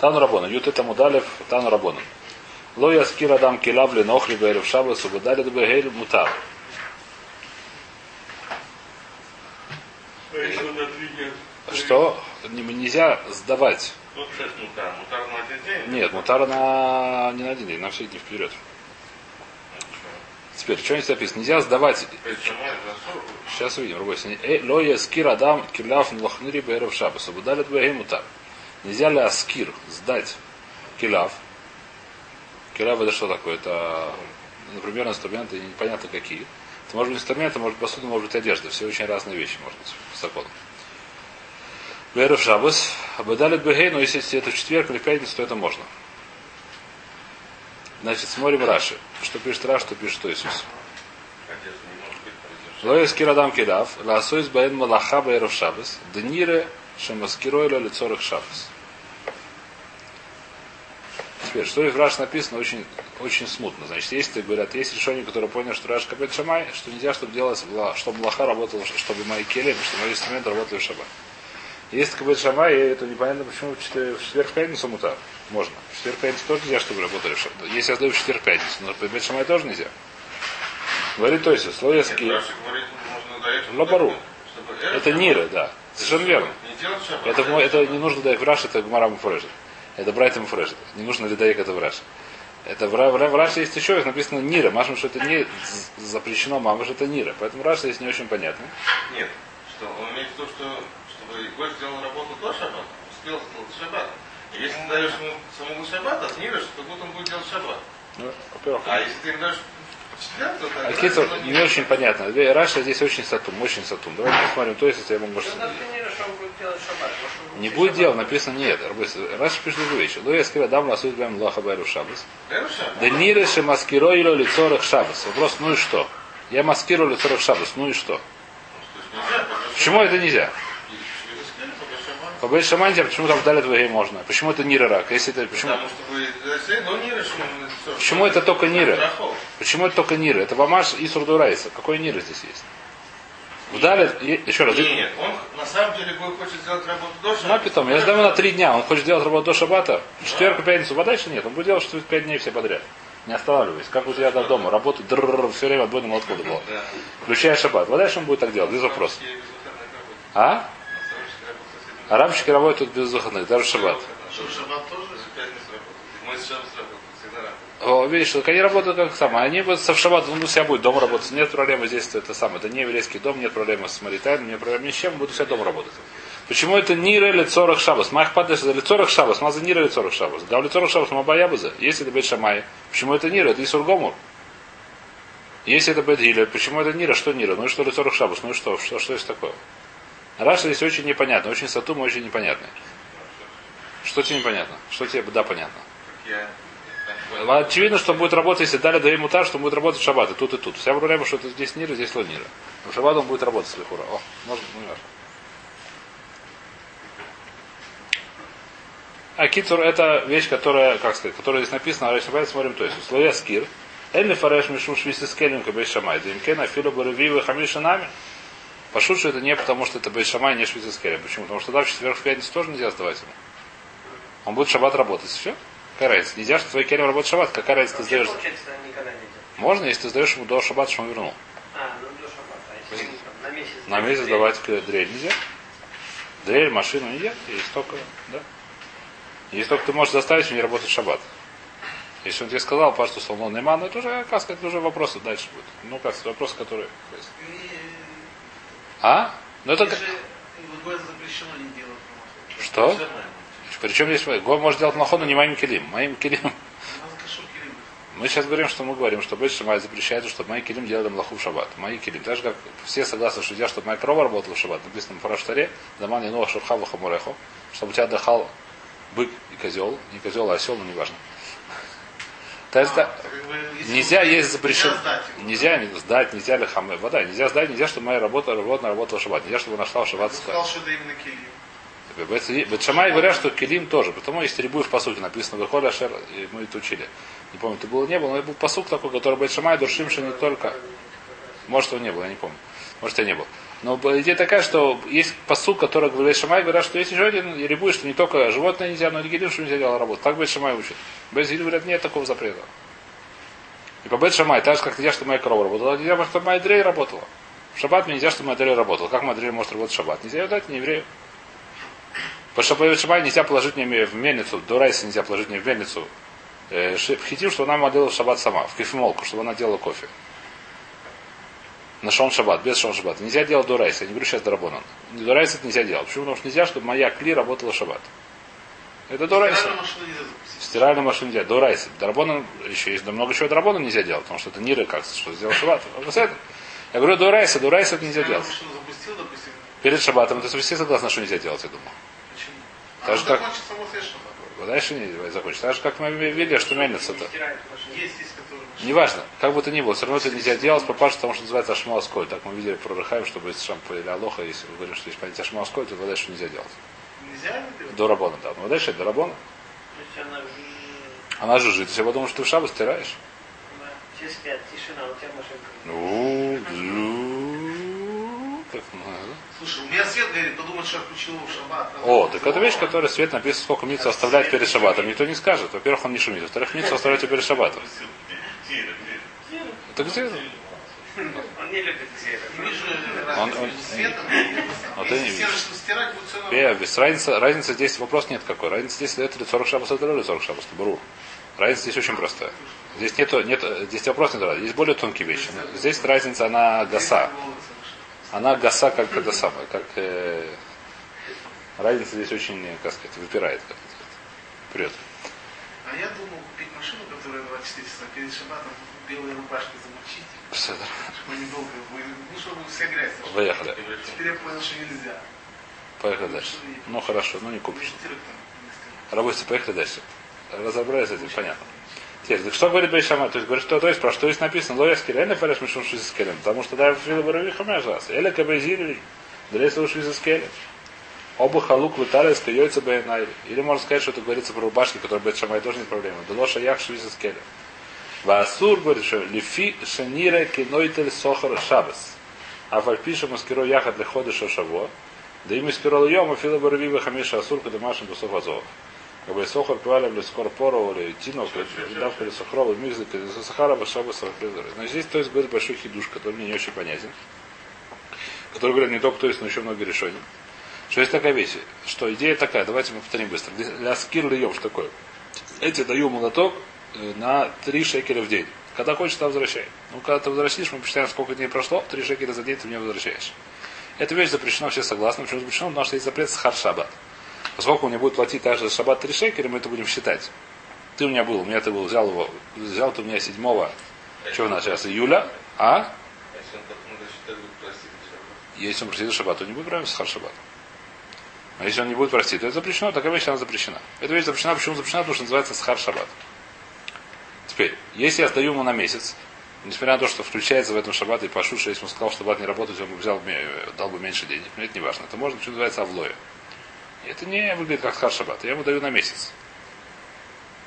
Тану Рабона. Ют это мудалев, Тану Рабона. Ло яскир адам килавли нохли бэрев шабас, убадали дбэгэль мутар. Что? Нельзя сдавать. Сейчас мутар. Мутар на один день? Нет, мутар на не на один день, на все дни вперед. Теперь, что здесь написано? Нельзя сдавать. Сейчас увидим, другой э, Ло яскир адам килав лохныри бэрев шабас, убадали дбэгэль мутар. Нельзя ли аскир сдать килав? Килав это что такое? Это, например, инструменты непонятно какие. Это может быть инструменты, может быть посуда, может быть одежда. Все очень разные вещи, может быть, по закону. Веров Шабас. Абадалит Бегей, но если это в четверг или в пятницу, то это можно. Значит, смотрим Раши. Что пишет Раш, что пишет Иисус. Лоис кирадам кидав, ласуис баэн малаха баэров шабас, днире шамаскиройло лицорых шабас. Теперь, что в Раш написано, очень, очень смутно. Значит, есть, говорят, есть решение, которое понял, что Раш капет шамай, что нельзя, чтобы делать, чтобы лоха работала, чтобы мои келем, чтобы мои инструменты работали в шаббат. Есть капет шамай, и это непонятно, почему в четверг в пятницу мутар. Можно. В четверг в пятницу тоже нельзя, чтобы работали в шаббат. Если я сдаю в четверг в пятницу, но капет шамай тоже нельзя. Говорит то есть, слово Лабару. Это нира, да. Совершенно верно. Это, это не нужно дать в Раш, это Гмара Муфрежит. Это Брайтом Фреш. Не нужно ли даек это в Раш. Это в, в, в Раше есть еще, написано Нира. Машем, что это не запрещено, мамаш, это Нира. Поэтому Раша здесь не очень понятно. Нет, что он имеет в виду, что чтобы гость сделал работу до шаббата, успел сделать шаббат. И если ты даешь ему самому шаббат, от Нира, что тут он будет делать шаббат. Ну, во-первых, а если ты даешь а Кицур, не очень понятно. Раша здесь очень сатум, очень сатум. Давайте посмотрим, то есть, если я могу... Не будет делать, написано нет. Раша пишет другую вещь. Луя скира дам ласует бэм лоха байру шабас. Да нире ше маскиро или лицорах шабас. Вопрос, ну и что? Я маскирую лицорах шабас, ну и что? Почему это нельзя? По Бейт Шаманте, почему там дали двоей можно? Почему это Нира рак? Если это, почему? Почему это только Нира? Почему это только Нира? Это Вамаш и Сурдурайса. Какой Нира здесь есть? Вдали, еще раз. Нет, он на самом деле хочет сделать работу до шабата. Ну, питом, я сдаю на три дня, он хочет сделать работу до шабата. Четверг, пятницу, а дальше нет. Он будет делать что пять дней все подряд. Не останавливаясь. Как у тебя до дома. Работа все время от отбойным откуда было. Включая шаббат. Вот дальше он будет так делать, без вопросов. А? Арабчики работают без выходных, даже в шаббат. О, видишь, что они работают как самое. Они будут в шаббат, он у себя будет дома работать. Нет проблемы здесь, это самое. Это не еврейский дом, нет проблемы с Маритайном, нет проблемы ни с чем, будут себя дома работать. Почему это не или цорах шабас? Майх падаешь за лицорах шабас, маза не или цорах шабас. Да лицорах шабас мабаябаза. Если это бет шамай, почему это нира? Это Исургомур. Если это бет гиля, почему это нира? Что нира? Ну и что лицорах шабас? Ну и что? Что, что есть такое? Раша здесь очень непонятно, очень сатум, очень непонятно. Что тебе непонятно? Что тебе да понятно? Очевидно, что будет работать, если дали до мутар, что будет работать в шаббат, и тут, и тут. Вся проблема, что это здесь нира, здесь лонира. В шаббат он будет работать с лихура. О, может, ну. А китур это вещь, которая, как сказать, которая здесь написана, а давайте смотрим, то есть, условия скир. Элли фареш мишум швиси скелем кабей шамай. Димкена филу баравивы хамиша нами. Пошут, что это не потому, что это Бейшамай, не швейцарский Почему? Потому что да, в четверг в пятницу тоже нельзя сдавать ему. Он будет шаббат работать. Все? Какая разница? Нельзя, что твой керем работает шаббат. Какая разница ты сдаешь? Можно, если ты сдаешь ему до шаббата, что он вернул. А, ну до шаббата. А на месяц? На месяц давать дрель нельзя. Дрель, машину нельзя. Есть только, да? Если только ты можешь заставить мне работать шаббат. Если он тебе сказал, что сломал Нейман, это уже, как сказать, это уже вопросы дальше будет. Ну, как сказать, вопросы, которые... А? Ну это как... Что? Причем здесь Го может делать махону не моим килим. Моим килим. Мы сейчас говорим, что мы говорим, что Бейт Шамай запрещает, чтобы мои килим делали млаху в шаббат. Мои килим. Так же, как все согласны, что я, чтобы моя крова работала в шаббат. Написано в Фараштаре, Даман и Ноах Шурхаву Хамуреху, чтобы у тебя отдыхал бык и козел. Не козел, а осел, но неважно. То есть, а, нельзя есть запрещено. Нельзя сдать, нельзя ли хамы. Вода, нельзя сдать, нельзя, чтобы моя работа, работа работала в шаббат. Нельзя, чтобы нашла в шаббат. сказал, что это именно килим. Бетшамай говорят, что килим тоже. Потому если рибуешь по сути написано Выхода Ашер, и мы это учили. Не помню, это было не было, но это был посук такой, который Бетшамай душим, что не только. Может, его не было, я не помню. Может, я не был. Но идея такая, что есть посуд, который говорит Шамай, говорят, что есть еще один рябуй, что не только животное нельзя, но и гелим, что нельзя делать работу. Так Бет Шамай учит. Гилим говорят, нет такого запрета. И по Бет Шамай, так же, как нельзя, чтобы моя корова работала, нельзя, чтобы моя дрей работала. В шаббат нельзя, чтобы моя дрей работала. Как моя дрей может работать в шаббат? Нельзя ее дать не еврею. По Шаббат Шаббат нельзя положить мне в мельницу, до райса нельзя положить мне в мельницу э, хитим, чтобы она делала в шаббат сама, в кофемолку, чтобы она делала кофе. На шон шаббат, без шон шаббат. Нельзя делать до райса. Я не говорю сейчас до рабона. До райса это нельзя делать. Почему? Потому что нельзя, чтобы моя кли работала шаббат. Это до райса. В стиральную машину нельзя. До райса. До рабона еще есть много чего до рабона нельзя делать, потому что это ниры как что сделал шаббат. Я говорю до райса, до райса это нельзя делать. Перед шаббатом это все согласны, что нельзя делать, я думаю. Так же как... Дальше не закончится. Так же как мы видели, что мельница это. Неважно, как бы то ни было, все равно это нельзя делать, попасть, потому что называется ашмалсколь. Так мы видели про Рахаем, чтобы если шампу или алоха, если вы говорите, что есть понятие ашмалсколь, то что нельзя делать. Нельзя До рабона, да. Но дальше это до рабона. Она... жужжит. То есть я подумал, что ты в шабу стираешь. Все спят, тишина, у тебя машинка. Ну, как Слушай, у меня свет горит, подумать, что я включил его в шаббат. О, так это вещь, которая свет написано, сколько митцу оставлять перед шаббатом. Никто не скажет. Во-первых, он не шумит. Во-вторых, митцу оставляйте перед шаббатом. Это где? Он не любит Он- он- и ты не видишь. стирать, стирать будет все Бея, без разница, разница здесь вопрос нет какой. Разница здесь это ли 40 шабас, это ли 40 шабас, буру. Разница здесь очень простая. Здесь нету, нет, здесь вопрос не разница. Есть более тонкие вещи. Здесь разница, она гаса. Она гаса как это самое, как э, разница здесь очень, как сказать, выпирает. Как это. Прет. А я думал купить машину, которая 24 часа перед шаббатом белой рубашкой замочить, Пседр. чтобы недолго. Ну, чтобы вся грязь сошла. Поехали. Теперь я понял, что нельзя. Поехали дальше. Ну хорошо, ну не купишь. Рабочие, поехали дальше. Разобрались с этим, понятно. Так что говорит Бейшама? То есть говорит, что то есть про что есть написано, лоя скелен, фареш мишум шизискелем. Потому что да, фила барави хамяжас. Эля кабезирили, дресла шизискелем. Оба халук вытали с яйца бейнайли. Или можно сказать, что это говорится про рубашки, которые Бейт Шамай тоже нет проблемы. Делоша ях шизискелем. Васур говорит, что лифи шанира кинойтель сохар шабас. А фальпиша маскиро яхат для хода шашаво. Да им искиро льем, а фила барави хамиша асур, когда машин бусов азов. Как бы сохар пивали или тинов, давка или сахарова, мизлик, или сахара, башаба, сахар. Но здесь, то есть, говорит большой хидуш, который мне не очень понятен. Который говорит не только то есть, но еще много решений. Что есть такая вещь, что идея такая, давайте мы повторим быстро. Для скир льем, что такое? Эти даю молоток э, на 3 шекеля в день. Когда хочешь, тогда возвращай. Ну, когда ты возвратишь, мы посчитаем, сколько дней прошло, 3 шекеля за день ты мне возвращаешь. Эта вещь запрещена, все согласны. Почему запрещена? Потому что есть запрет сахар шаббат. Поскольку он мне будет платить также за шаббат 3 шекеля, мы это будем считать. Ты у меня был, у меня ты был, взял его, взял ты у меня 7 что у нас сейчас, июля, а? Если он простить шаббат. То не будет правильно сахар шаббат. А если он не будет простить, то это запрещено, такая вещь, она запрещена. Эта вещь запрещена, почему запрещена? Потому что называется сахар шаббат. Теперь, если я сдаю ему на месяц, несмотря на то, что включается в этом шаббат и пашу, что если он сказал, что шаббат не работает, он бы взял, ме- дал бы меньше денег. Но это не важно. Это можно, что называется, авлоя. Это не выглядит как сахар шаббат. Я ему даю на месяц.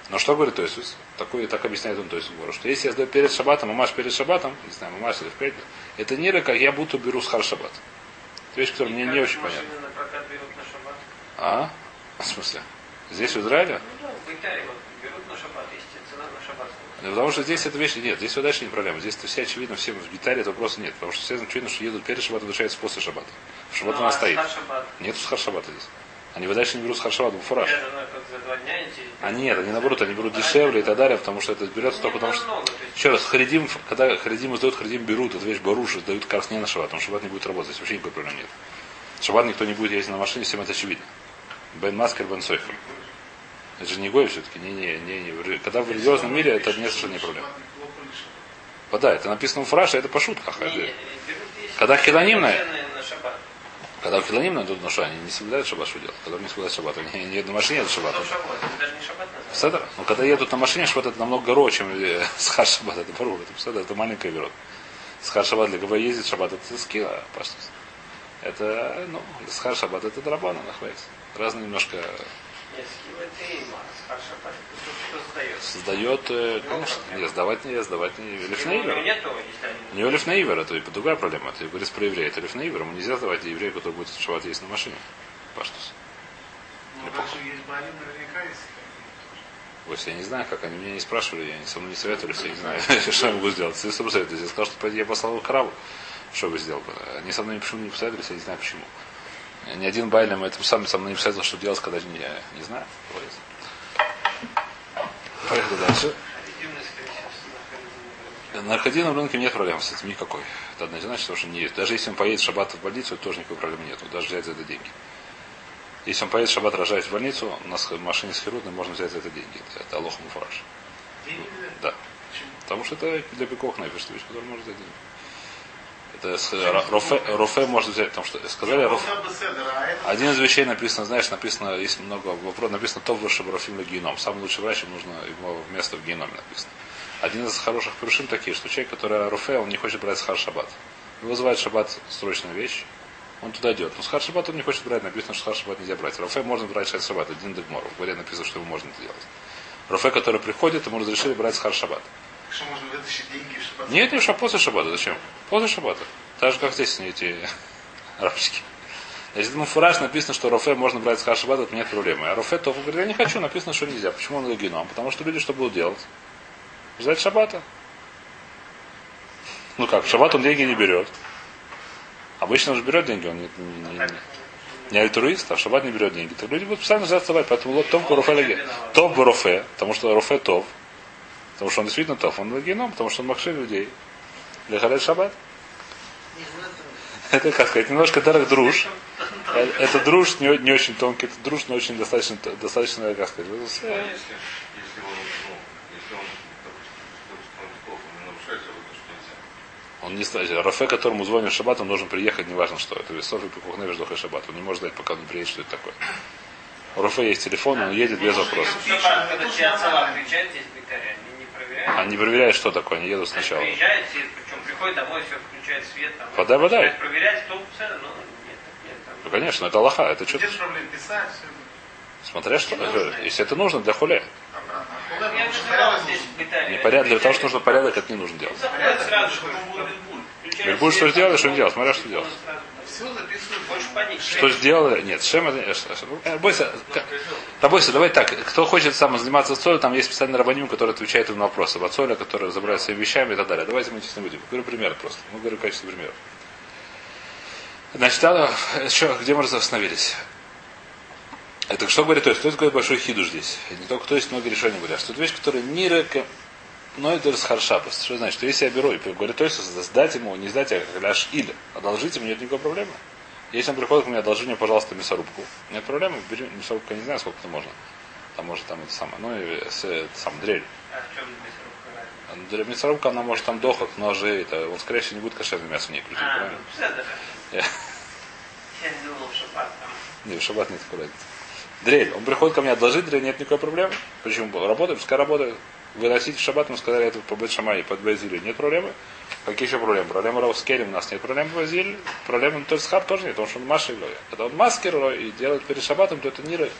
Но что говорит Тойсус? Такое, так объясняет он Тойсус Гора, что если я сдаю перед шаббатом, мамаш перед шаббатом, не знаю, мамаш или в пятницу, это не как я будто беру сахар шаббат. Это вещь, которая мне не очень понятна. А? В смысле? Здесь, в Израиле? Ну в Италии вот берут на шаббат, есть цена на шаббат. Да потому что здесь эта вещь нет. Здесь все дальше не проблема. Здесь это все очевидно, всем в Гитаре этого вопроса нет. Потому что все очевидно, что едут перед шаббатом, возвращаются после шаббата. Шаббат Ну, она а стоит. шаббат? Нет шаббата здесь. Они вы дальше не берут два дня идти. А нет, они наоборот, они берут дешевле и так далее, потому что это берется только потому, что... Еще раз, харидим, когда харидим издают, харидим берут, эту вещь баруш, издают как раз не на шаббат, потому что шаббат не будет работать, вообще никакой проблемы нет. Шаббат никто не будет ездить на машине, всем это очевидно. Бен Маскер, Бен Сойфер. Это же не гой все-таки, не, не, не, не. Когда в религиозном мире это не совершенно не проблема. Да, это написано в фраше, это по шутках. Когда хилонимное? Шаббат. Когда в хилонимном идут, ну что, они не соблюдают шаббат, что делать? Когда не соблюдают шаббат, они не едут на машине, едут шаббат. Шаббат, это шаббат. Седер? Ну, когда едут на машине, шаббат это намного горо, чем э, схар шаббат. Это пару, это седер, это маленькая берет. Схар шаббат для кого ездит, шаббат это скилла, паштус. Это, ну, схар шаббат это драбана, нахвайс. Разные немножко... Создает, э, конечно, не сдавать не сдавать не У лифнеивер. него. У лифнеивер, это и другая проблема. Ты говоришь про еврея, это лифнеивер, ему нельзя сдавать еврею, который будет шават есть на машине. Паштус. Ну. Вот я не знаю, как они меня не спрашивали, я со мной не советовались, я не знаю, что я могу сделать. Если со мной советовались, я сказал, что я послал их краву, что бы сделал бы. Они со мной почему не посоветовались, я не знаю почему. Ни один Байлем этим сам со мной не посоветовал, что делать, когда не, я не знаю. Поехали дальше. На рынке нет проблем с этим никакой. Это однозначно, что не есть. Даже если он поедет в шаббат в больницу, тоже никакой проблемы нет. Даже взять за это деньги. Если он поедет в шаббат рожать в больницу, у нас в машине с хирургом можно взять за это деньги. Это Муфраш. Деньги, Да. Потому что это для беков напишет вещь, которую можно взять деньги. Это с- ро- рофе, можно взять, потому что сказали рофе. Один из вещей написано, знаешь, написано, есть много вопросов, написано топ выше брофим на геном. Самый лучший врач, ему нужно его место в геноме написано. Один из хороших пришим такие, что человек, который руфе, он не хочет брать схар шаббат. Его вызывает шаббат срочная вещь, он туда идет. Но схар шаббат он не хочет брать, написано, что схар шаббат нельзя брать. Руфе можно брать шаббат шаббат, один дегмор. В горе написано, что ему можно это делать. Руфе, который приходит, ему разрешили брать схар шаббат. Что можно вытащить деньги в шаббат? Нет, не после шаббата. Зачем? После шаббата. Так же, как здесь эти арабчики. Если ему фураж написано, что рофе можно брать с шаббата, то нет проблемы. А рофе то говорит, я не хочу, написано, что нельзя. Почему он геном? Потому что люди что будут делать? Ждать шаббата. Ну как, в шаббат он деньги не берет. Обычно он же берет деньги, он не, не- не- не альтруист, а в шаббат не берет деньги. Так люди будут постоянно ждать шаббат. Поэтому вот топ рофе леге. Топ рофе, потому что рофе топ. Потому что он действительно топ. Он геном, потому что он махши людей. Лехалет шаббат. Это, как сказать, немножко дарах друж. Это друж не, не очень тонкий, это друж, но очень достаточно, достаточно, как сказать, с- А если, если он, ну, если он, допустим, он плохо не. Рафе, которому звонит шаббат, он должен приехать, неважно что. Это Весов и Пикухнев Веждоха шаббат. Он не может ждать, пока он приедет, что это такое. У Рафе есть телефон, он едет без вопросов. Они не проверяют. Что такое, они едут Они сначала. приезжают, все, причем приходит домой, все включает свет. Там, Вода, вода. начинает Проверять, кто цены, ну, нет, нет. Там, Ну, конечно, это Аллаха, это что Где же проблем писать? Смотря что, если это нужно для хуле. обратно. Я Куда не нужно порядок для того, что нужно порядок, это не нужно делать. Бельбуль. Что там, что не делал, смотря что он Что сделали? Нет, Шем э, ш- э, Бойся, бойся, давай так. Кто хочет сам заниматься солью, там есть специальный рабоним, который отвечает на вопросы. Вот соля, который забирает своими вещами и так далее. Давайте мы честно будем. Говорю пример просто. Мы говорим в качестве примера. Значит, надо, еще, где мы остановились? Это что говорит, то есть, кто такой большой хиду здесь? Не только, то есть много решений говорят, что это вещь, которая не река, но это с харшапас. Что значит, что если я беру и говорю, то есть сдать ему, не сдать, а ляж или одолжить ему, нет никакой проблемы. Если он приходит ко мне, одолжи мне, пожалуйста, мясорубку. Нет проблемы, бери мясорубку, я не знаю, сколько это можно. Там может там это самое. Ну и с, это, сам дрель. А в чем мясорубка мясорубка она может там дохок, ножи, это, он скорее всего не будет кошерное мясо в ней крутить, А, правильно? ну, седер. Я- Я не думал, в шаббат там. Не, в шаббат нет такой разницы. Дрель. Он приходит ко мне одолжить дрель, нет никакой проблемы. Почему? Работает, пускай работает. Выносить в шаббат, мы сказали, это по Бет Шамай, под Базилию. Нет проблемы. Какие еще проблемы? Проблема Раускелем у нас нет проблем в Базилии. Проблемы Тольсхар тоже нет, потому что он Маша Лоя. Когда он маскер и делает перед шаббатом, то это не Рой.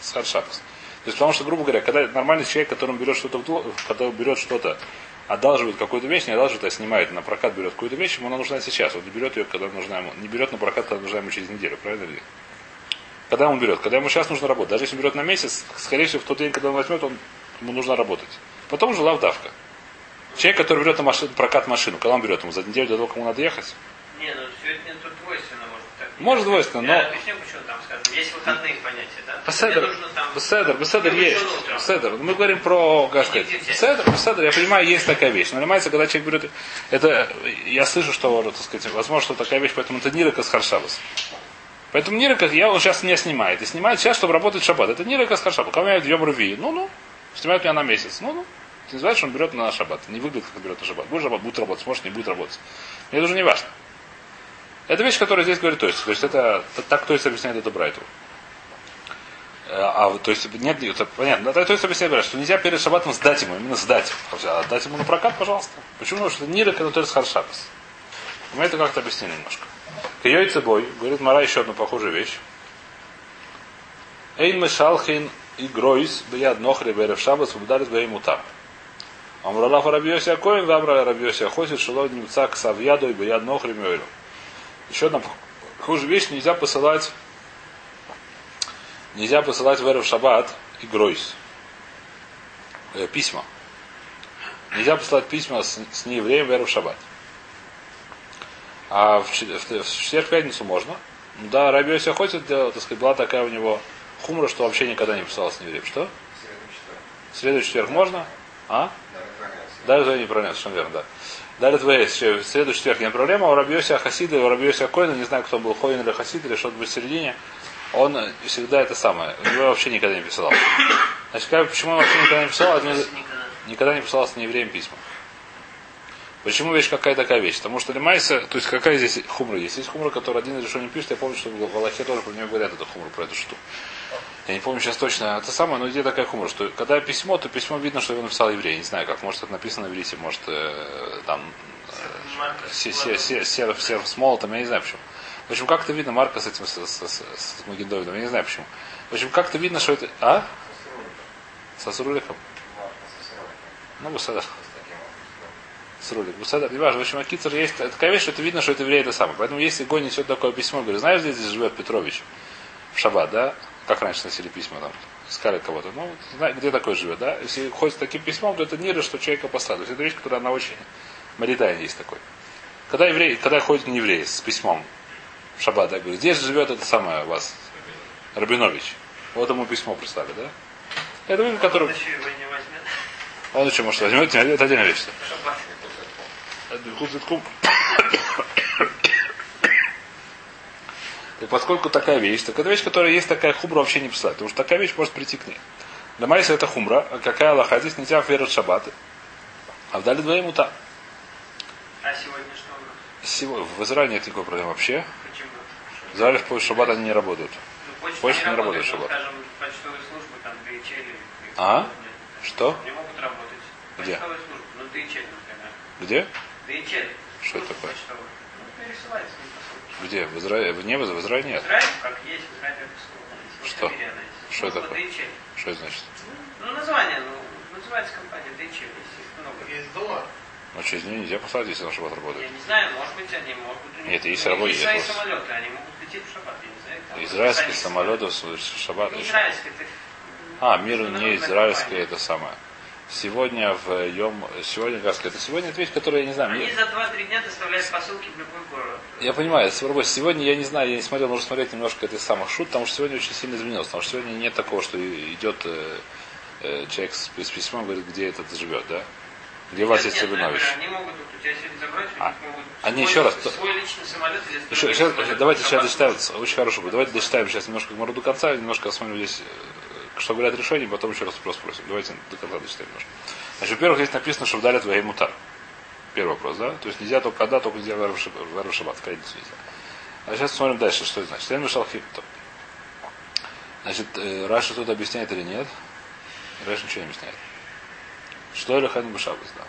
Схар Шаббас. То есть, потому что, грубо говоря, когда нормальный человек, который берет что-то, когда берет что-то, одалживает какую-то вещь, не одалживает, а снимает на прокат, берет какую-то вещь, ему она нужна сейчас. Он не берет ее, когда нужна ему. Не берет на прокат, когда нужна ему через неделю, правильно нет? Когда он берет? Когда ему сейчас нужно работать. Даже если он берет на месяц, скорее всего, в тот день, когда он возьмет, он, ему нужно работать. Потом уже лавдавка. Человек, который берет на машину, прокат машину, когда он берет ему за неделю до того, кому надо ехать, Не, ну сегодня тут двойственно может так. Может двойственно, Я но- объясню, почему там сказано. Есть выходные понятия, да? Беседер, там- беседер, беседер есть. Беседер. Мы говорим про, как сказать, беседер, беседер, я понимаю, есть такая вещь. Но понимаете, когда человек берет, это, я слышу, что, так сказать, возможно, что такая вещь, поэтому это нирка с харшабас. Поэтому нирка, я, он сейчас не снимает. И снимает сейчас, чтобы работать в шаббат. Это нирка с харшабас. Когда у меня Йом Руви, ну-ну, снимает меня на месяц. Ну-ну. Ты не знаешь, что он берет на шаббат. Не выглядит, как берет на шаббат. Будет работать, будет работать, может, не будет работать. Мне это уже не важно. Это вещь, которая здесь говорит то есть. То есть это так то есть объясняет эту брайту. Э, А, то есть, нет, это понятно. Да, То есть, объясняет, что нельзя перед шабатом сдать ему, именно сдать. А отдать ему на прокат, пожалуйста. Почему? Потому что это который с харшабас. Мы это как-то объяснили немножко. Кией цебой, говорит Мара еще одну похожую вещь. Эйн мешалхин и гройс бияд нохри берев шабас выбдарит бейму там. Амралаф Рабиоси Акоин, Вамра Рабиоси Ахосит, Шило Немца к Савьяду и Бияд Нохри Мёйлю. Еще одна хуже вещь, нельзя посылать нельзя посылать в Эрев Шаббат и Гройс. Э, письма. Нельзя посылать письма с, с неевреем в Эрев Шаббат. А в, в, в четверг пятницу можно. Да, Рабиоси Ахосит, так сказать, была такая у него хумра, что вообще никогда не писалась с неевреем. Что? Среду четверг можно? А? Далее твоя не пронес, совершенно верно, да. Далее твоя есть. В среду, четверг не проблема. У Рабиося Хасида, у Рабиося Койна, не знаю, кто был, Хойн или Хасид, или что-то в середине, он всегда это самое. У него вообще никогда не писал. Значит, как, почему он вообще никогда не писал? Одни, никогда не писал с неевреем письма. Почему вещь какая такая вещь? Потому что Лемайса, то есть какая здесь хумра есть? Есть хумра, который один решил не пишет. Я помню, что в Аллахе тоже про него говорят эту хумру, про эту штуку. Я не помню сейчас точно это самое, но идея такая хумор, что когда письмо, то письмо видно, что его написал еврей. Не знаю как, может это написано на иврите, может э, там серф с молотом, я не знаю почему. В общем, как-то видно Марка с этим, с, с, с, с Магендовидом, я не знаю почему. В общем, как-то видно, что это... А? Со Сруликом? Ну, Бусадар. С рулик. Бусадар, не важно. В общем, Акицер есть такая вещь, что это видно, что это еврей это самое. Поэтому если Гой несет такое письмо, говорит, знаешь, здесь живет Петрович? В Шаббат, да? Как раньше носили письма там, искали кого-то. Ну, где такой живет, да? Если ходит с таким письмом, то это не что человека послали. это вещь, которая она очень маритайна есть такой. Когда еврей, когда ходит не еврей с письмом в шаббат, да, говорит, здесь живет это самое у вас, Рабинович. Вот ему письмо прислали, да? Это вы, который... Он еще может возьмет, это отдельная вещь. И поскольку такая вещь, так это вещь, которая есть такая хумра вообще не писать. Потому что такая вещь может прийти к ней. Для Майса это хумра, а какая Аллаха, здесь нельзя верить шаббаты. А вдали двоим ута. А сегодня что у нас? Сегодня, в Израиле нет никакой проблемы вообще. Почему? В Израиле в шаббат они не работают. Ну, Почта не работает в но, шаббат. Скажем, почтовые службы, там, DHL. А? Нет. Что? Не могут работать. Где? Почтовые службы. Ну, DHL, например. Где? DHL. Что Служба такое? почтовая. Ну, пересылается не. Где? В Израиле? В не в Израиле нет. Израиль, как есть, в Израиле это Что? Что Служба такое? DHL. Что это значит? Ну, название, ну, называется компания DHL, есть их много. Есть доллар. Ну, через нее нельзя послать, если на шаббат Я работает. не знаю, может быть, они могут... у них- Нет, есть работа, есть свои самолеты, они могут лететь в шаббат, я не знаю. там Израильские самолеты в шаббат. Не израильские, это... А, мир не израильское, это самое. Сегодня в Йом, сегодня, как сказать, это сегодня это вещь, которая, я не знаю, Они мне- за 2-3 дня доставляют посылки в любой город. Я понимаю. Сегодня я не знаю, я не смотрел, нужно смотреть немножко этих самых шут, потому что сегодня очень сильно изменилось. Потому что сегодня нет такого, что идет э, э, человек с, с письмом, говорит, где этот живет, да? Где у вас есть Нет, Рабинович? например, Они могут у тебя сегодня забрать, у А, них могут они свой- еще раз, свой личный самолет Еще, сейчас, самолет. давайте сейчас дочитаем, очень хорошо будет. Давайте дочитаем сейчас немножко к до конца, немножко посмотрим здесь, э, что говорят решения, потом еще раз вопрос спросим. Давайте до конца дочитаем немножко. Значит, во-первых, здесь написано, что вдали твоей мутар. Первый вопрос, да? То есть нельзя только когда, только нельзя в Шаббат, в Каидицу нельзя. А сейчас смотрим дальше, что это значит. Я мешал хипто. Значит, э, Раши тут объясняет или нет? Раши ничего не объясняет. שיוליכן בשבת, да.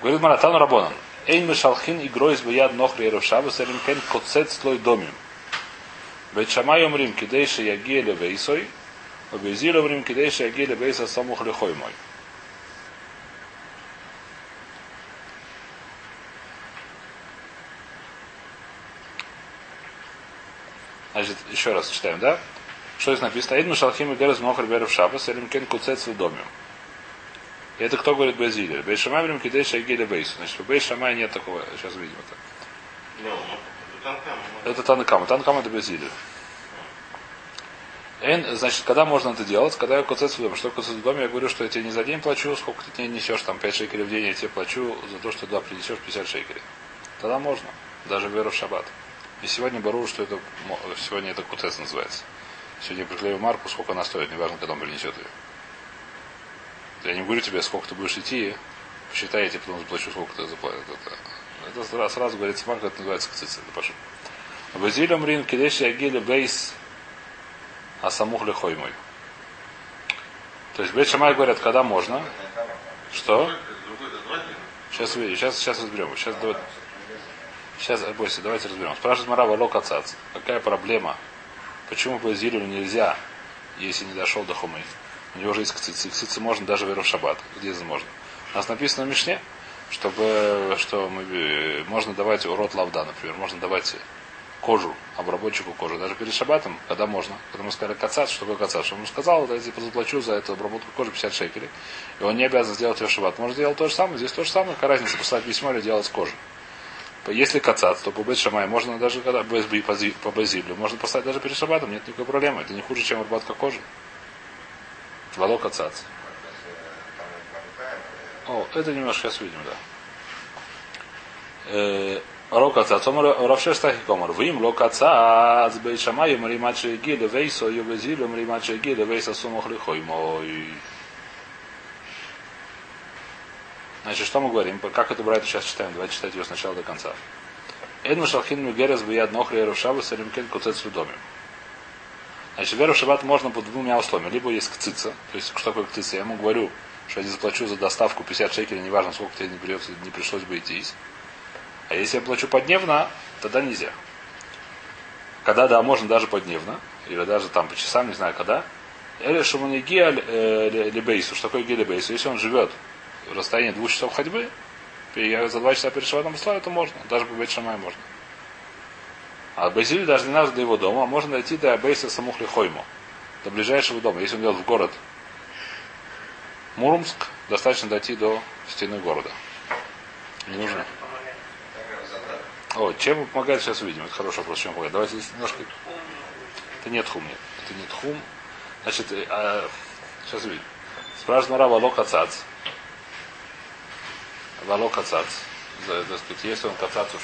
Говорит Гемара תנו רבנן. אין משלחין איגרת ביד נכרי ערב שבת אלא אם כן קוצץ לו דמים. בית שמאי אומרים כדי שיגיע לביתו, ובית הלל אומרים כדי שיגיע לבית הסמוך לחומה. Значит, еще раз читаем, да? Что здесь написано? Эйн мешалхин игрой из нохри эрев шабас элим кен коцет слой домим. И это кто говорит Базилия? Бей Шамай говорим кидей шагиля бейсу. Значит, в Бей Шамай нет такого. Сейчас увидим это. Это Танкам. Танакама это Базилия. Эн, значит, когда можно это делать? Когда я коцец в доме. Что коцец в доме? Я говорю, что я тебе не за день плачу, сколько ты дней несешь, там 5 шекелей в день, я тебе плачу за то, что туда принесешь 50 шекелей. Тогда можно. Даже веру в шаббат. И сегодня беру, что это сегодня это куцец называется. Сегодня я приклею марку, сколько она стоит, неважно, когда он принесет ее. Я не говорю тебе, сколько ты будешь идти, посчитай, я тебе потом заплачу, сколько ты заплатишь. Это, сразу, говорится марка, это называется куцец. Это пошел. Базилем рин кидеши агили бейс а самух лихой мой. То есть Бейт Шамай говорят, когда можно. Что? Сейчас увидим, сейчас, сейчас разберем. Сейчас, давай, сейчас, бойся, давайте разберем. Спрашивает Марава Локацац. Какая проблема Почему Базилию нельзя, если не дошел до хумы? У него уже есть кцицы. Кцицы можно даже в шаббат. Где это можно? У нас написано в Мишне, чтобы, что мы, э, можно давать урод лавда, например. Можно давать кожу, обработчику кожи. Даже перед шабатом, когда можно. Когда мы сказали кацат, что такое кацат? Что он ему я типа заплачу за эту обработку кожи 50 шекелей. И он не обязан сделать ее в шаббат. Может сделать то же самое. Здесь то же самое. Какая разница, послать письмо или делать с кожи. Если кацат, то по бет шамай можно даже когда по базилю, можно послать даже перед шабатом, нет никакой проблемы. Это не хуже, чем обработка кожи. Вало кацат. О, это немножко сейчас видим, да. Рок отца, Равшеш Тахи Комар. Вим лок отца, с Бейшама, Юмари Мачи Гиля, Вейсо, Юбезиль, Юмари Мачи Гиля, Вейса Сумах мой. Значит, что мы говорим? Как это брать сейчас читаем? Давайте читать ее сначала до конца. Эдну Шалхин Мюгерес Бияд Нохри Рушаба Салимкен Куцец Людомим. Значит, веру в шаббат можно под двумя условиями. Либо есть кцица, то есть что такое кцица? Я ему говорю, что я заплачу за доставку 50 шекелей, неважно, сколько тебе не придется, не пришлось бы идти. А если я плачу подневно, тогда нельзя. Когда, да, можно даже подневно, или даже там по часам, не знаю когда. Или шуманигия э, либейсу, что такое гелибейсу. Если он живет в расстоянии двух часов ходьбы, я за два часа перед шабатом послаю, то можно. Даже по Бейт можно. А Базиль даже не надо до его дома, а можно дойти до Бейса Самухли Хойму, до ближайшего дома. Если он идет в город Мурмск, достаточно дойти до стены города. Не нужно. О, чем помогает, сейчас увидим. Это хороший вопрос, чем помогает. Давайте здесь немножко... Это нет хум, нет. Это нет хум. Значит, э, а, сейчас увидим. Спрашивает Мара Валок Ацац. Валок Ацац. Так сказать, если он кацац уж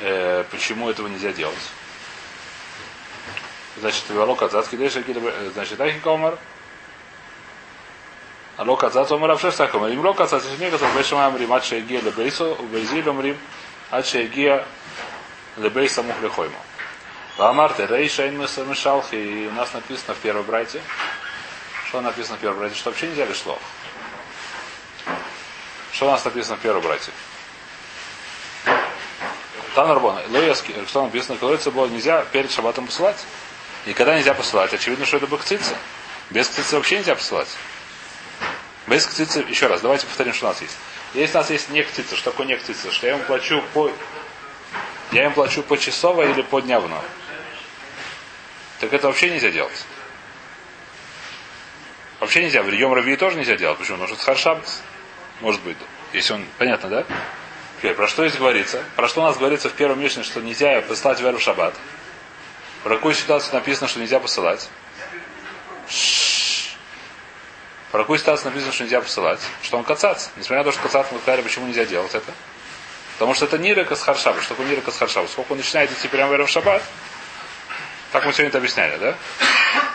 э, почему этого нельзя делать? Значит, Валок Ацац, значит, Ахи Комар, а ло кацац омар авшеш так омар. Им ло кацац, если не кацац, бешем амрим, ад шеегия лебейсо, убейзиль омрим, ад шеегия лебейса мухлехоймо. Вамарте, рейша ин мешалхи, и у нас написано в первой брайте, что написано в первой брайте, что вообще нельзя лишь Что у нас написано в первой брайте? Танарбон, Лояски, что написано, колодца было нельзя перед шабатом посылать. И когда нельзя посылать, очевидно, что это бакцица. Без ктицы вообще нельзя посылать. Без ктицы, еще раз, давайте повторим, что у нас есть. Если у нас есть не ктица, что такое не ктица? Что я ему плачу по... Я им плачу по часово или по дневно. Так это вообще нельзя делать. Вообще нельзя. В Йом Равии тоже нельзя делать. Почему? Потому что это. Может быть. Если он... Понятно, да? Теперь, про что здесь говорится? Про что у нас говорится в первом мишне, что нельзя послать веру в шаббат? Про какую ситуацию написано, что нельзя посылать? Про какую ситуацию написано, что нельзя посылать? Что он кацац. Несмотря на то, что кацац мы сказали, почему нельзя делать это? Потому что это нира касхаршаба. Что такое нира касхаршаба? Сколько он начинает идти прямо в шаббат? Так мы сегодня это объясняли, да?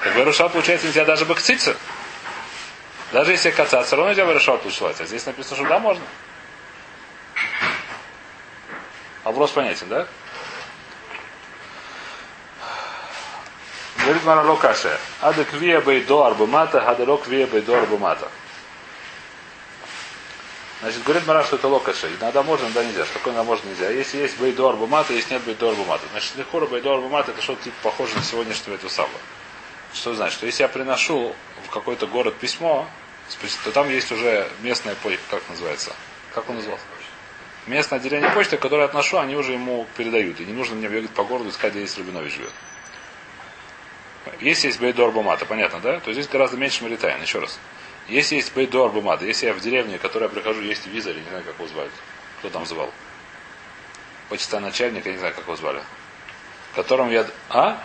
Так в шаббат получается нельзя даже бакциться. Даже если кацац, все равно нельзя в шаббат посылать. А здесь написано, что да, можно. Вопрос понятен, да? Говорит Марало Каше. Ада квия бейдо арбумата, ада ло квия бейдо арбумата. Значит, говорит Мара, что это локаши. Иногда можно, иногда нельзя. Что такое иногда можно, нельзя. Если есть бейдо арбумата, если нет бейдо арбумата. Значит, лихура бейдо арбумата это что-то типа похоже на сегодняшнего этого самого. Что значит? Что если я приношу в какой-то город письмо, то там есть уже местная почта, как называется? Как он назывался? Местное отделение почты, которое отношу, они уже ему передают. И не нужно мне бегать по городу искать, где есть Рубинович живет. Если есть бейдор бумата, понятно, да? То здесь гораздо меньше маритайн. Еще раз. Если есть бейдор бумата, если я в деревне, в которой я прихожу, есть виза, не знаю, как его звали. Кто там звал? Почта начальника, я не знаю, как его звали. Которым я... А?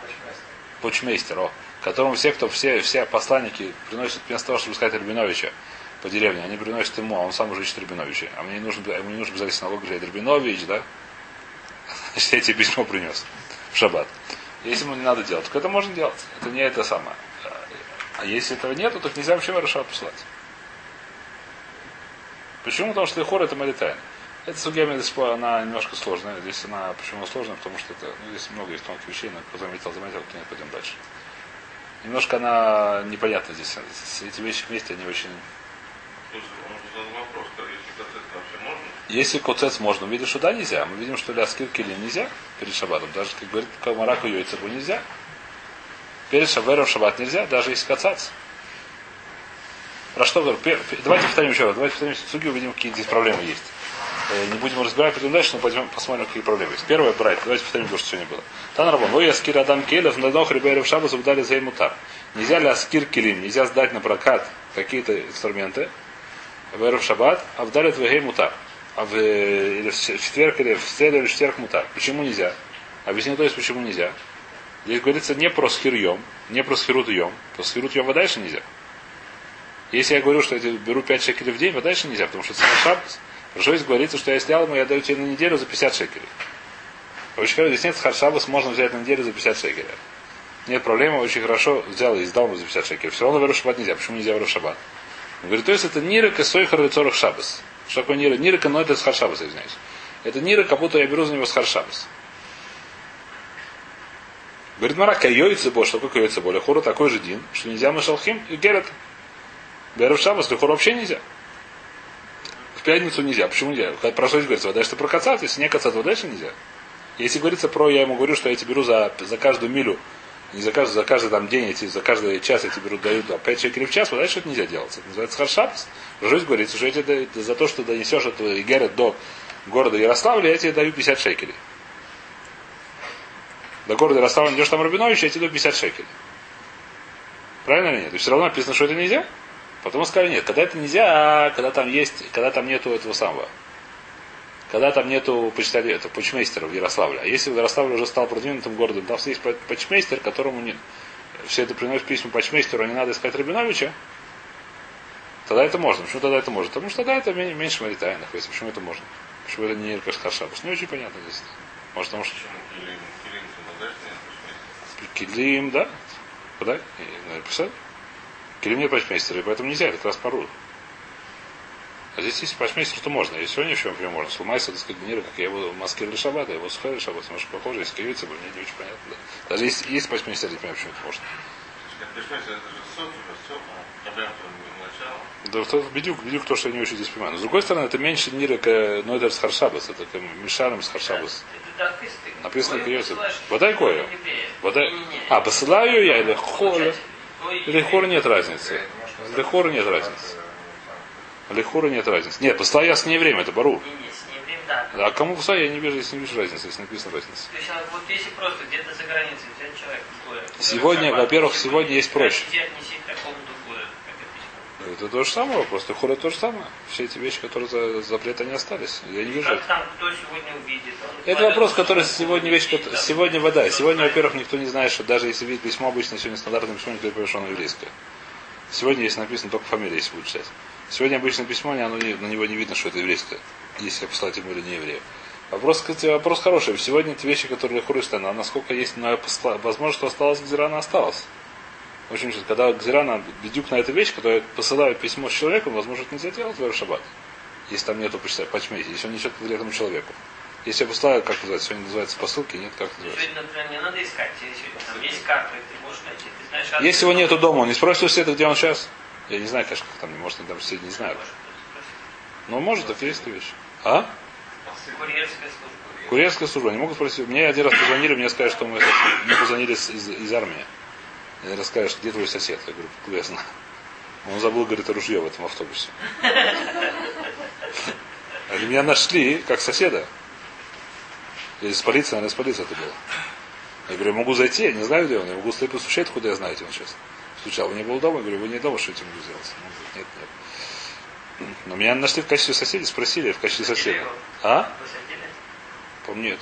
Почмейстер, о. Которому все, кто, все, все посланники приносят вместо того, чтобы искать Рабиновича по деревне, они приносят ему, а он сам уже ищет Рабиновича. А мне не нужно, мне не нужно обязательно синагогу говорить Рабинович, да? Значит, я тебе письмо принес в шаббат. Если ему не надо делать, то это можно делать. Это не это самое. А если этого нету, то нельзя вообще Варашат посылать. Почему? Потому что Лихор это Маритайн. Эта судья она немножко сложная. Здесь она почему сложная? Потому что это, ну, здесь много есть тонких вещей, но кто заметил, заметил, кто нет, пойдем дальше. Немножко она непонятна здесь. Эти вещи вместе, они очень... Слушай, он задал вопрос, если коцец можно, мы видим, что да, нельзя. Мы видим, что ляскир килим нельзя перед шабатом. Даже, как говорит, камараку йойцебу нельзя. Перед шавером шаббат нельзя, даже если кацаться. Про что говорю? Давайте повторим еще раз. Давайте повторим суги, увидим, какие здесь проблемы есть. Э, Не будем разбирать, потом дальше, но пойдем посмотрим, какие проблемы есть. Первое, брать. Давайте повторим то, что сегодня было. Тан Рабон. Ой, аскир Адам Келев, на дох Рибейров Шабас удали за мутар. Нельзя ли аскир килим, нельзя сдать на прокат какие-то инструменты, Веров Шаббат, а в Далит Вегей Мутар. А в, или в четверг, или в среду, или в четверг Мутар. Почему нельзя? Объясню то есть, почему нельзя. Здесь говорится не про схирьем, не про схирут йом. Про схирут йом дальше нельзя. Если я говорю, что я беру 5 шекелей в день, дальше нельзя, потому что это шаббас. Хорошо, здесь говорится, что я снял ему, я даю тебе на неделю за 50 шекелей. Очень хорошо, здесь нет харшабас, можно взять на неделю за 50 шекелей. Нет проблемы, очень хорошо взял и сдал ему за 50 шекелей. Все равно веру шаббат нельзя. Почему нельзя веру шаббат? Он говорит, то есть это нирыка сойхар лицорах шабас. Что такое нирыка? Нирыка, но это с харшабас, извиняюсь. Это нирыка, как будто я беру за него с харшабас. Говорит, Мара, кайойцы бо, что такое кайойцы бо? Лехура такой же дин, что нельзя машалхим и герет. Беру шабас, лехура вообще нельзя. В пятницу нельзя. Почему нельзя? Про что здесь говорится? Вода, что про кацат, если не кацат, дальше нельзя. Если говорится про, я ему говорю, что я тебе беру за, за каждую милю, не за каждый, за каждый там день, эти, за каждый час я тебе беру, даю да, 5 шекелей в час, вот дальше это нельзя делать. Это называется харшапс. Жизнь говорится, что да- за то, что донесешь этого Игерет до города Ярославля, я тебе даю 50 шекелей. До города Ярославля идешь там Рабинович, я тебе даю 50 шекелей. Правильно или нет? То есть все равно написано, что это нельзя. Потом сказали, нет, когда это нельзя, а когда там есть, когда там нету этого самого. Когда там нету почтальона, почмейстера в Ярославле. А если в Ярославле уже стал продвинутым городом, там есть по- почмейстер, которому не... все это приносит письма почмейстеру, а не надо искать Рабиновича, тогда это можно. Почему тогда это можно? Потому что тогда это мен- меньше маритайных. Если почему это можно? Почему это не Иркаш Харшабус? Не очень понятно здесь. Может, потому что Или Килим, да? Куда? Килим не почмейстер, и поэтому нельзя, это как раз пару. А здесь если почмейстер, то можно. И сегодня еще, например, можно. Сломайся, так сказать, генера, как я его в Москве для шаббата, его сухая для шаббата, немножко похоже, если кривится, мне не очень понятно. Да. Даже если есть почмейстер, я не понимаю, почему это можно. Это. Да кто бедюк, бедюк то, что я не очень здесь понимаю. Но с другой стороны, это меньше нира, но это с харшабас, это как мишаром с харшабас. Написано. Посылаешь, Вода и кое. Вода... А, посылаю я или. Кое Или бреет. нет разницы. Для хора нет разницы. Для хора нет разницы. Нет, посылаю я с ней время, это бару. Время, да. А кому посылаю, я не вижу, если не вижу разницы, если написано разница. То есть, вот если просто где-то за границей человека в город, Сегодня, который во-первых, сегодня есть проще. Это то же самое, просто хора то же самое. Все эти вещи, которые за запрет, они остались. Я не вижу. Как там, кто сегодня увидит? Он Это вопрос, который сегодня вещь, там, сегодня вода. Сегодня, во-первых, никто не знает, что даже если видит письмо обычно, сегодня стандартное письмо, не оно еврейское. Сегодня, если написано, только фамилия, если будет читать. Сегодня обычное письмо, оно на него не видно, что это еврейское. Если я послать ему или не еврею. Вопрос, кстати, вопрос хороший. Сегодня эти вещи, которые хурыстаны, а насколько есть на посла- возможно, что осталось Гзира, она осталась. В общем, когда Гзирана бедюк на эту вещь, когда я посылаю письмо с человеком, возможно, это нельзя делать в шаббат. Если там нету почитать, почмейте, если он несет к этому человеку. Если я посылаю, как называется, сегодня называется посылки, нет, как называется. Сегодня, например, не надо искать. Сегодня там есть карта, и ты можешь найти. Ты знаешь, адрес. Если его нету дома, он не спросит у соседа, где он сейчас. Я не знаю, конечно, как там, может, там соседи не знают. Но может, так есть вещь. А? Курьерская служба. Курьерская служба. Они могут спросить. Мне один раз позвонили, мне сказали, что мы мне позвонили из, из, из армии. Они рассказали, что где твой сосед? Я говорю, откуда я знаю? Он забыл, говорит, ружье в этом автобусе. Они меня нашли как соседа. Или с полиции, наверное, с полиции это было. Я говорю, я могу зайти, я не знаю, где он. Я могу стоять постучать, куда я знаю, где он сейчас. Стучал. Не был дома? Я говорю, вы не дома, что этим могу сделать? Он говорит, нет, нет. Но меня нашли в качестве соседей, спросили в качестве соседа. А? По-моему, нет.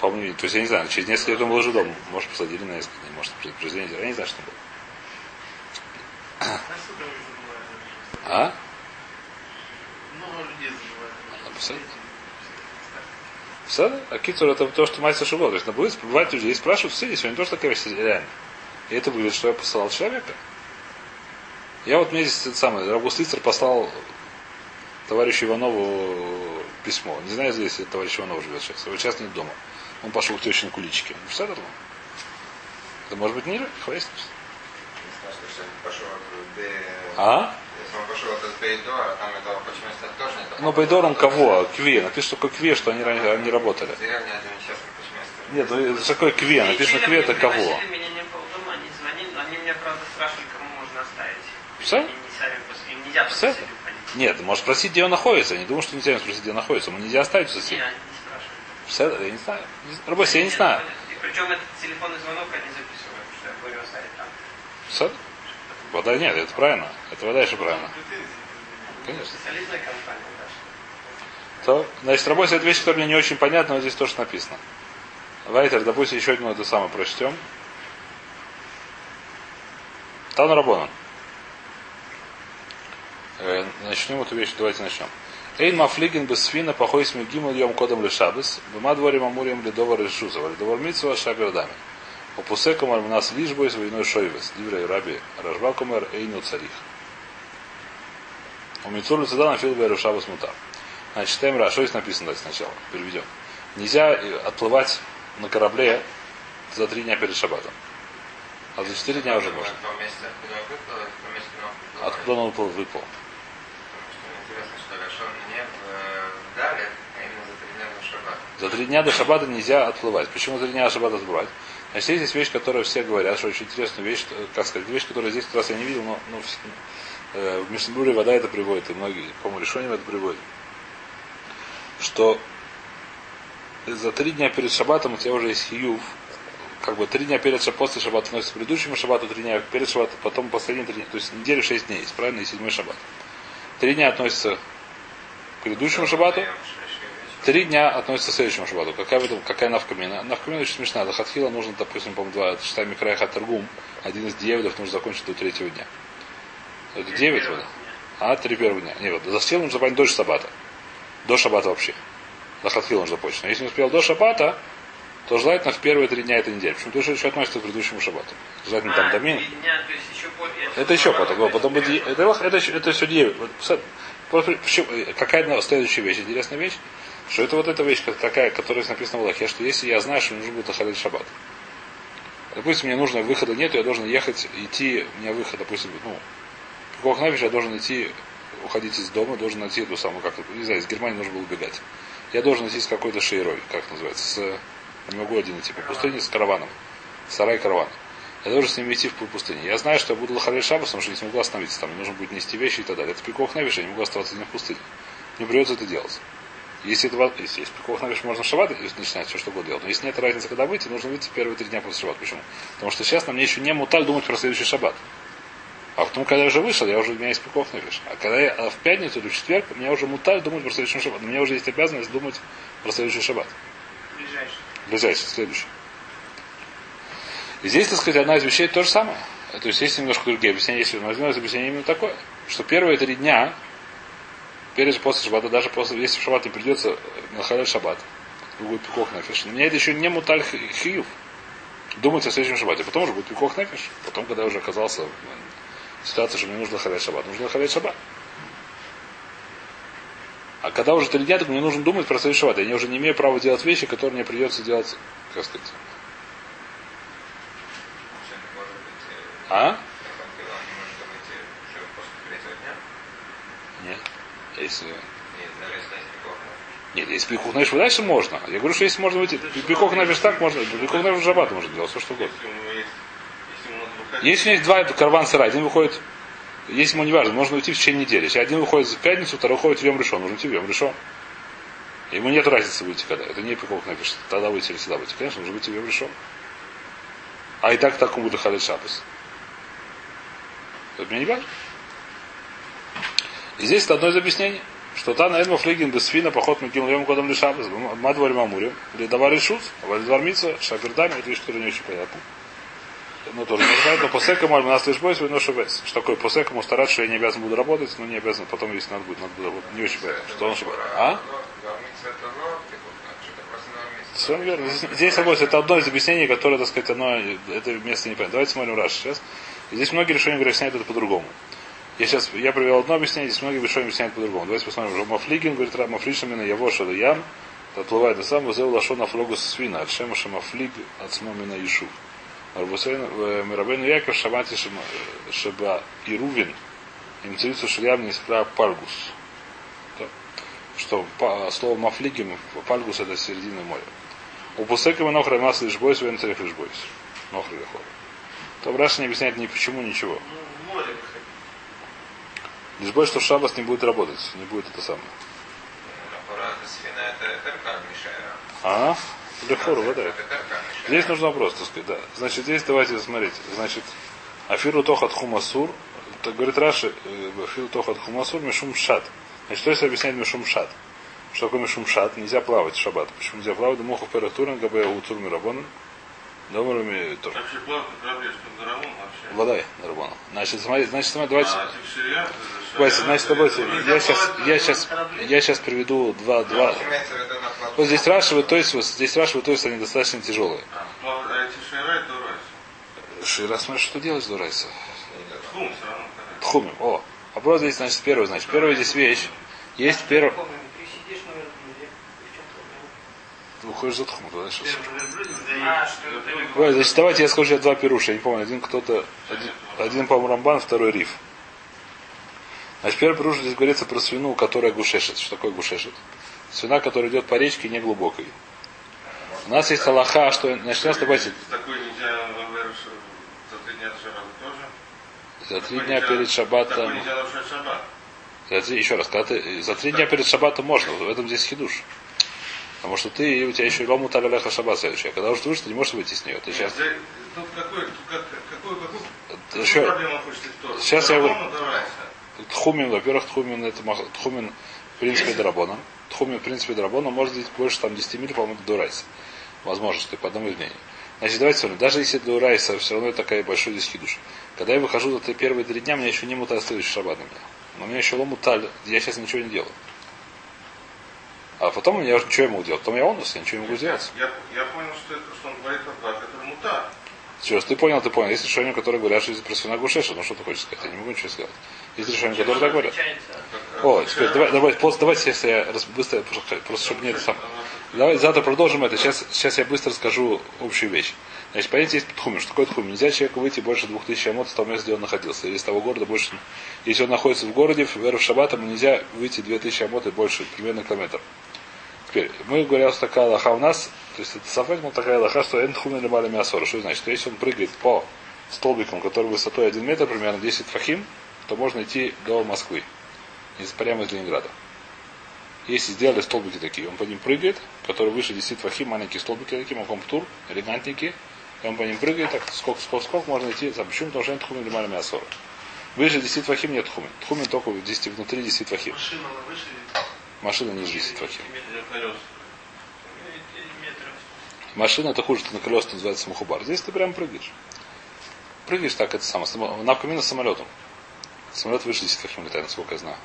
По-моему, нет. То есть я не знаю, через несколько лет он был уже дома. Может, посадили на несколько дней, может, произведение. Я не знаю, что было. А? Много людей забывают. А? А китур это то, что мать шугол. То есть на будет бывает людей спрашивают, все сегодня тоже такая вещь реально. И это выглядит, что я посылал человека. Я вот мне здесь это самое, Рабус Лицер послал товарищу Иванову письмо. Не знаю, здесь товарищ Иванов живет сейчас. Его сейчас нет дома. Он пошел к теще на куличке. Ну, что это? было? Это может быть не хвастаюсь. А? Пошел этот Бейдор, а там этого почему стать тоже нет. Ну, Бейдором кого? Кве. Напишет только Кве, что они, они работали. Один Нет, ну это такое Кве. Написано Кве, это кого? Меня не было дома, они звонили, но они меня, правда, спрашивали, кому можно оставить. Не после, им нельзя ходить. Нет, может спросить, где он находится. Я не думаю, что нельзя ему спросить, где он находится. Ему нельзя оставить в Не, соседей. они не спрашивают. Все, я не знаю. Работе, я не знаю. И причем этот телефонный звонок они записывают, что я говорю оставить там. Все? Вода нет, это правильно. Это вода еще правильно. Конечно. То, значит, работа это вещь, которая мне не очень понятна, но здесь тоже написано. Вайтер, допустим, еще одну это самое прочтем. Там Рабона. Э, Начнем эту вещь, давайте начнем. Эйн мафлиген без свина похой с мегимал йом кодом лешабес, бема дворим амурим ледовар решузова, ледовар митсва шабердами. Опусеком армнас лишбой свойной шойвес, диврей раби рашбакумер эйну царих. У Мицур Люцедан Филбе Рушабас Мутар. Значит, читаем Ра. Что здесь написано давайте сначала? Переведем. Нельзя э, отплывать на корабле за три дня перед шабатом. А за четыре дня уже можно. Откуда он выплыл, в том месте, куда он выплыл. Откуда он выплыл? Выплыл. Потому что интересно, что Рашон не в Дале, а именно за три дня до шаббата. За три дня до шабата нельзя отплывать. Почему за три дня до шабата отплывать? Значит, есть здесь вещь, которая все говорят, что очень интересная вещь, э, как сказать, вещь, которую здесь как раз я не видел, но ну, э, в Мишнабуре вода это приводит, и многие, по-моему, решением это приводит. Что за три дня перед шабатом у тебя уже есть хиюв, как бы три дня перед шабатом, после шабата относится к предыдущему шабату, три дня перед шабатом, потом последние три дня. То есть неделю шесть дней есть, правильно, и седьмой шабат. Три дня относятся к предыдущему шабату, Три дня относятся к следующему шабату. Какая, этом, какая навкамина? Навкамина очень смешная. До хатхила нужно, допустим, по-моему, два, считаем Микрая Хатаргум, один из девятов нужно закончить до третьего дня. Это девять вот. А, три первых дня. Нет, вот, за хатхила нужно закончить до шабата. До шабата вообще. До хатхила нужно закончить. Но если не успел до шабата, то желательно в первые три дня этой недели. Почему? Потому что это еще относится к предыдущему шабату. Желательно там А, до мин. три дня, еще Это еще потом. Потом будет, это, это, еще- это все 9. Вот, посмотри, просто почему- э, какая следующая вещь, интересная вещь, что это вот эта вещь такая, которая написана в Аллахе, что если я знаю, что мне нужно будет охалить шаббат. Допустим, мне нужно выхода нет, я должен ехать, идти, у меня выход, допустим, ну, какого навиш я должен идти, уходить из дома, должен найти эту самую, как не знаю, из Германии нужно было убегать. Я должен идти с какой-то шейрой, как называется, с, не могу один идти по пустыне, с караваном, сарай караван. Я должен с ними идти в пустыне. Я знаю, что я буду лохалить шаббат, потому что не смогу остановиться там, мне нужно будет нести вещи и так далее. Это пикох навиш, я не могу оставаться один в пустыне. Мне придется это делать. Если, это, если есть пикох навиш, можно в шаббат если начинать все что угодно делать. Но если нет разницы, когда выйти, нужно выйти первые три дня после шаббата. Почему? Потому что сейчас на мне еще не муталь думать про следующий шаббат. А потом, когда я уже вышел, я уже у меня есть пикох навиш. А когда я а в пятницу или в четверг, у меня уже муталь думать про следующий шаббат. У меня уже есть обязанность думать про следующий шаббат. Ближайший. Ближайший, следующий. И здесь, так сказать, одна из вещей то же самое. То есть есть немножко другие объяснения. Есть но одно из объяснений именно такое, что первые три дня, перед после шаббата, даже после, если в шаббат не придется на халяль шаббат, будет пикох нафиш. Для меня это еще не муталь хи- хиюв. Думать о следующем шаббате. Потом уже будет пикох нафиш. Потом, когда я уже оказался в ситуации, что мне нужно халяль шаббат, нужно халяль шаббат. А когда уже три дня, так мне нужно думать про следующий шаббат. Я уже не имею права делать вещи, которые мне придется делать, как сказать, э, А? как он говорил, он не может выйти уже после третьего дня. Нет. Если... Нет, если пикух нафиш дальше можно. Я говорю, что если можно выйти, пикух нафиш так можно, пикух нафиш жабат можно делать, все что угодно. если у есть два карван сарай, один выходит, если ему не важно, можно уйти в течение недели. Если один выходит в пятницу, второй выходит в Йом решен, нужно идти в Йом решен. Ему нет разницы выйти когда. Это не пикух нафиш. Тогда выйти или сюда выйти. Конечно, нужно выйти в Йом решен. А и так так он будет халит шабас. Это мне не важно. И здесь это одно из объяснений. Что та на Эдма Флигин без свина поход мы кинул годом лишабас, мадварь мамурим, или давар решут, а вальдвармица, шапердами, это вещь, которая не очень понятна. Ну, тоже не знаю, но посекому альманас лишь бойся, но шабес. Что такое посекому стараться, что я не обязан буду работать, но не обязан, потом, если надо будет, надо будет работать. Не очень понятно, что он шабес. А? Совершенно верно. Здесь, здесь это одно из объяснений, которое, так сказать, оно, это место не понятно. Давайте смотрим раз сейчас. И здесь многие решения объясняют это по-другому. Я сейчас, я привел одно объяснение, здесь многие решения объясняют по-другому. Давайте посмотрим. Мафлигин говорит, именно его шада ям, отплывает на сам, взял лашон флогу свина, от шема шамафлиг, от смомина Ишув. Арбусейн, Мирабейну Яков, Шамати Шеба Ирувин, Имцерицу шильям не искра пальгус. Да. Что слово мафлигим, пальгус это середина моря. У пусека нохра масса лишь бойс, вен царих лишь бойс. Нохра лихор. То Раша не объясняет ни почему, ничего. Ну, море. Лишь бойс, что шабас не будет работать. Не будет это самое. А? Лихору, вода. Здесь нужно вопрос, так сказать, да. Значит, здесь давайте смотреть. Значит, Афиру Тохат Хумасур, так говорит Раши, э, Афиру Тохат Хумасур, Мишум Шат. Значит, что если объяснять Мишум Шат? Что такое Мишум Шат? Нельзя плавать в шаббат. Почему нельзя плавать? Моху Пературин, Габе Утур Мирабонан. Домарами Тур. Вообще плавно корабле, что на Рамон вообще. Вода, Нарабона. Значит, смотрите, значит, смотрите, давайте. А, ширя, значит, это- Я сейчас, я сейчас, я сейчас приведу два, два. Вот здесь рашивают, то есть, вот здесь рашивают, то есть они достаточно тяжелые. А, а шира смотри, что делать, Дурайса? Тхум все равно. короче. Тхумим. О, вопрос здесь, значит, первый, значит, первая здесь вещь. Есть первый. Ты выходишь за тхум, туда сейчас. А, значит, давайте я скажу, я два пируша, я не помню, один кто-то, один, один по-моему, Рамбан, второй Риф. Значит, первый пируш здесь говорится про свину, которая гушешит. Что такое гушешит? Свина, которая идет по речке не глубокой. У нас есть Аллаха, что, значит, у нас Такой нельзя за три дня тоже. за три дня перед шаббатом, шаббат. за три- еще раз, когда ты, за три дня перед шаббатом можно, в этом здесь хидуш. Потому что ты, у тебя еще лому таляляха шаббат следующий. А когда уже ты вышел, ты не можешь выйти с нее. Ты сейчас, Тут какой, какой, какой, я говорю. Рамон, давайте. Тхумин, во-первых, Тхумин это Тхумин в принципе драбона. Тхумин в принципе драбона может быть больше там 10 миль, по-моему, до Райса. Возможно, что и по одному из мнений. Значит, давайте смотрим. Даже если до Райса, все равно это такая большой здесь хидуш. Когда я выхожу за первые три дня, мне еще не мута следующий шаббат на меня. Но у меня еще ломуталь, я сейчас ничего не делаю. А потом я уже ничего не могу делать. Потом я онус, я ничего не могу сделать. Я, я понял, что это, что он говорит о два, который мута. Сейчас, ты понял, ты понял. Есть решения, которые говорят, что здесь про свина гушеша, ну что ты хочешь сказать? Я не могу ничего сказать. Есть решения, так говорят. О, теперь давай, давай, после- давайте, если я раз- быстро, просто, просто чтобы не это сам. Давай завтра продолжим это. Сейчас, сейчас я быстро скажу общую вещь. Значит, понятие есть тхумин. Что такое тхумин? Нельзя человеку выйти больше двух тысяч амот с того места, где он находился. Или из того города больше. Если он находится в городе, в веру в шаббат, ему нельзя выйти две тысячи амот и больше, примерно километр. Теперь, мы говорим, что такая лоха у нас, то есть это сафек, но такая лоха, что эн тхумин или маля мясора. Что значит? Что если он прыгает по столбикам, который высотой 1 метр, примерно 10 фахим, то можно идти до Москвы. Из, прямо из Ленинграда. Если сделали столбики такие, он по ним прыгает, который выше 10 фахим, маленькие столбики такие, маком-тур, элегантненькие, и он по ним прыгает, так сколько, сколько, сколько можно идти. За- Почему? Потому что это тхумин или маля мясора. Выше 10 фахим нет тхумин. Тхумин только в 10, внутри 10 фахим. Машина на выше. Машина ниже 10 фахим. Я колес. метров. Машина это хуже, что на колесах называется мухубар. Здесь ты прям прыгаешь. Прыгаешь так, это самое. Навкамина с самолетом. Самолет выше 10 фахим летает, насколько я знаю.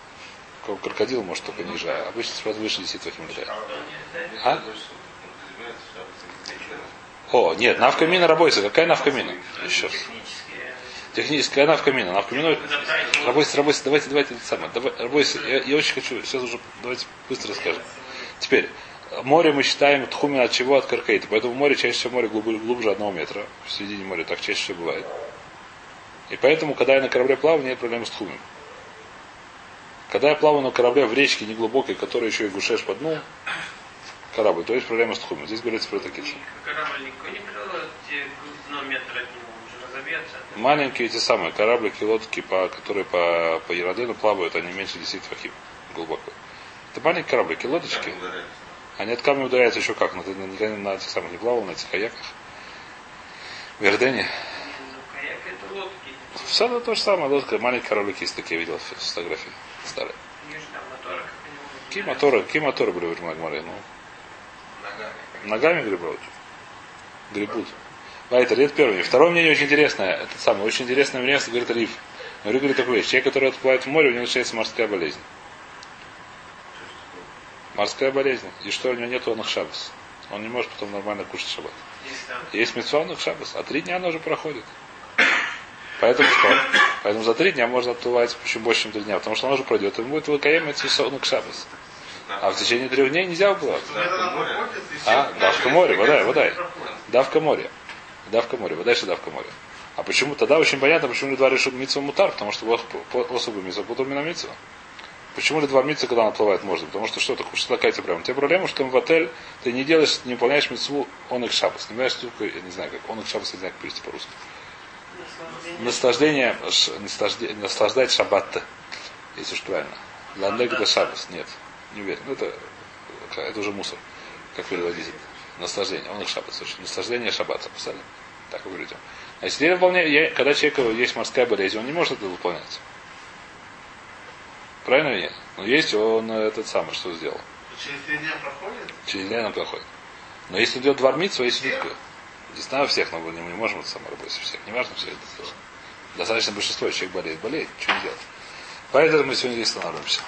Крокодил может только ниже, а обычно самолет выше 10 фахим летает. А? О, нет, навкамина рабойся. Какая навкамина? Еще раз. Техническая навкамина. Навкамина. Рабойся, рабойся, давайте, давайте это самое. Давай, рабойся, я, я очень хочу, сейчас уже, давайте быстро скажем. Теперь, море мы считаем тхумин от чего? От каркаита. Поэтому море чаще всего море глубже, глубже одного метра. В середине моря так чаще всего бывает. И поэтому, когда я на корабле плаваю, нет проблем с тхумин. Когда я плаваю на корабле в речке неглубокой, которая еще и гушеш по дну, корабль, то есть проблема с тхумин. Здесь говорится про такие же. Корабль никто не крыл, где дно метра от него уже разобьется. Маленькие эти самые кораблики, лодки, по, которые по, по Ерадену плавают, они меньше 10 фахим глубоко. Это маленькие кораблики, лодочки. Они от камня ударяются еще как? На, на, никогда на этих самых не плавал, на этих каяках. В Ярдене. Ну, каяк это лодки. Все это то же самое, лодка, маленькие кораблики есть такие, я видел фотографии старые. Как Какие моторы, какие моторы были в Магмаре? Ну, Ногами. ногами гребут. Гребут. Вайтер, это первое. мнение. Второе мнение очень интересное. Это самое, очень интересное мнение, говорит Риф. Но Риф говорит такую вещь. Человек, который отплывает в море, у него начинается морская болезнь. Морская болезнь. И что у него нет он шабас. Он не может потом нормально кушать шаббат. Есть там. Есть митцвонных шабас, а три дня оно уже проходит. Поэтому что? Поэтому за три дня можно отплывать еще больше, чем три дня, потому что оно уже пройдет, и будет выкаем митцвонных шабас. А в течение трех дней нельзя уплывать. И А, давка море, вода, вода. Давка море. Давка море. Вода что давка море. А почему тогда очень понятно, почему ли два решут митцва мутар, потому что особо митцва путал на митцва. Почему ли два митцва, когда он отплывает, можно? Потому что что такое, что такая тебе проблема? Тебе проблема, что в отель ты не делаешь, не выполняешь митцву он их шабас. Не понимаешь, штуку, я не знаю, как он их шабас, я не знаю, как перевести по-русски. Наслаждение, наслаждать шаббат, если уж правильно. Ландек это шабас, нет, не уверен. Ну, это, это уже мусор, как переводить. Наслаждение, он их шаббат, слушай. Наслаждение шаббата, писали. Так вы говорите. А если выполняет, я- когда человеку есть морская болезнь, он не может это выполнять. Правильно или нет? Но есть он э, этот самый, что сделал. Через три дня проходит? Через день он проходит. Но если идет двормиться, если идет... Не знаю всех, но мы не, можем это самое работать всех. Не важно все это. Достаточно большинство, человек болеет, болеет, что делать. Поэтому мы сегодня здесь останавливаемся.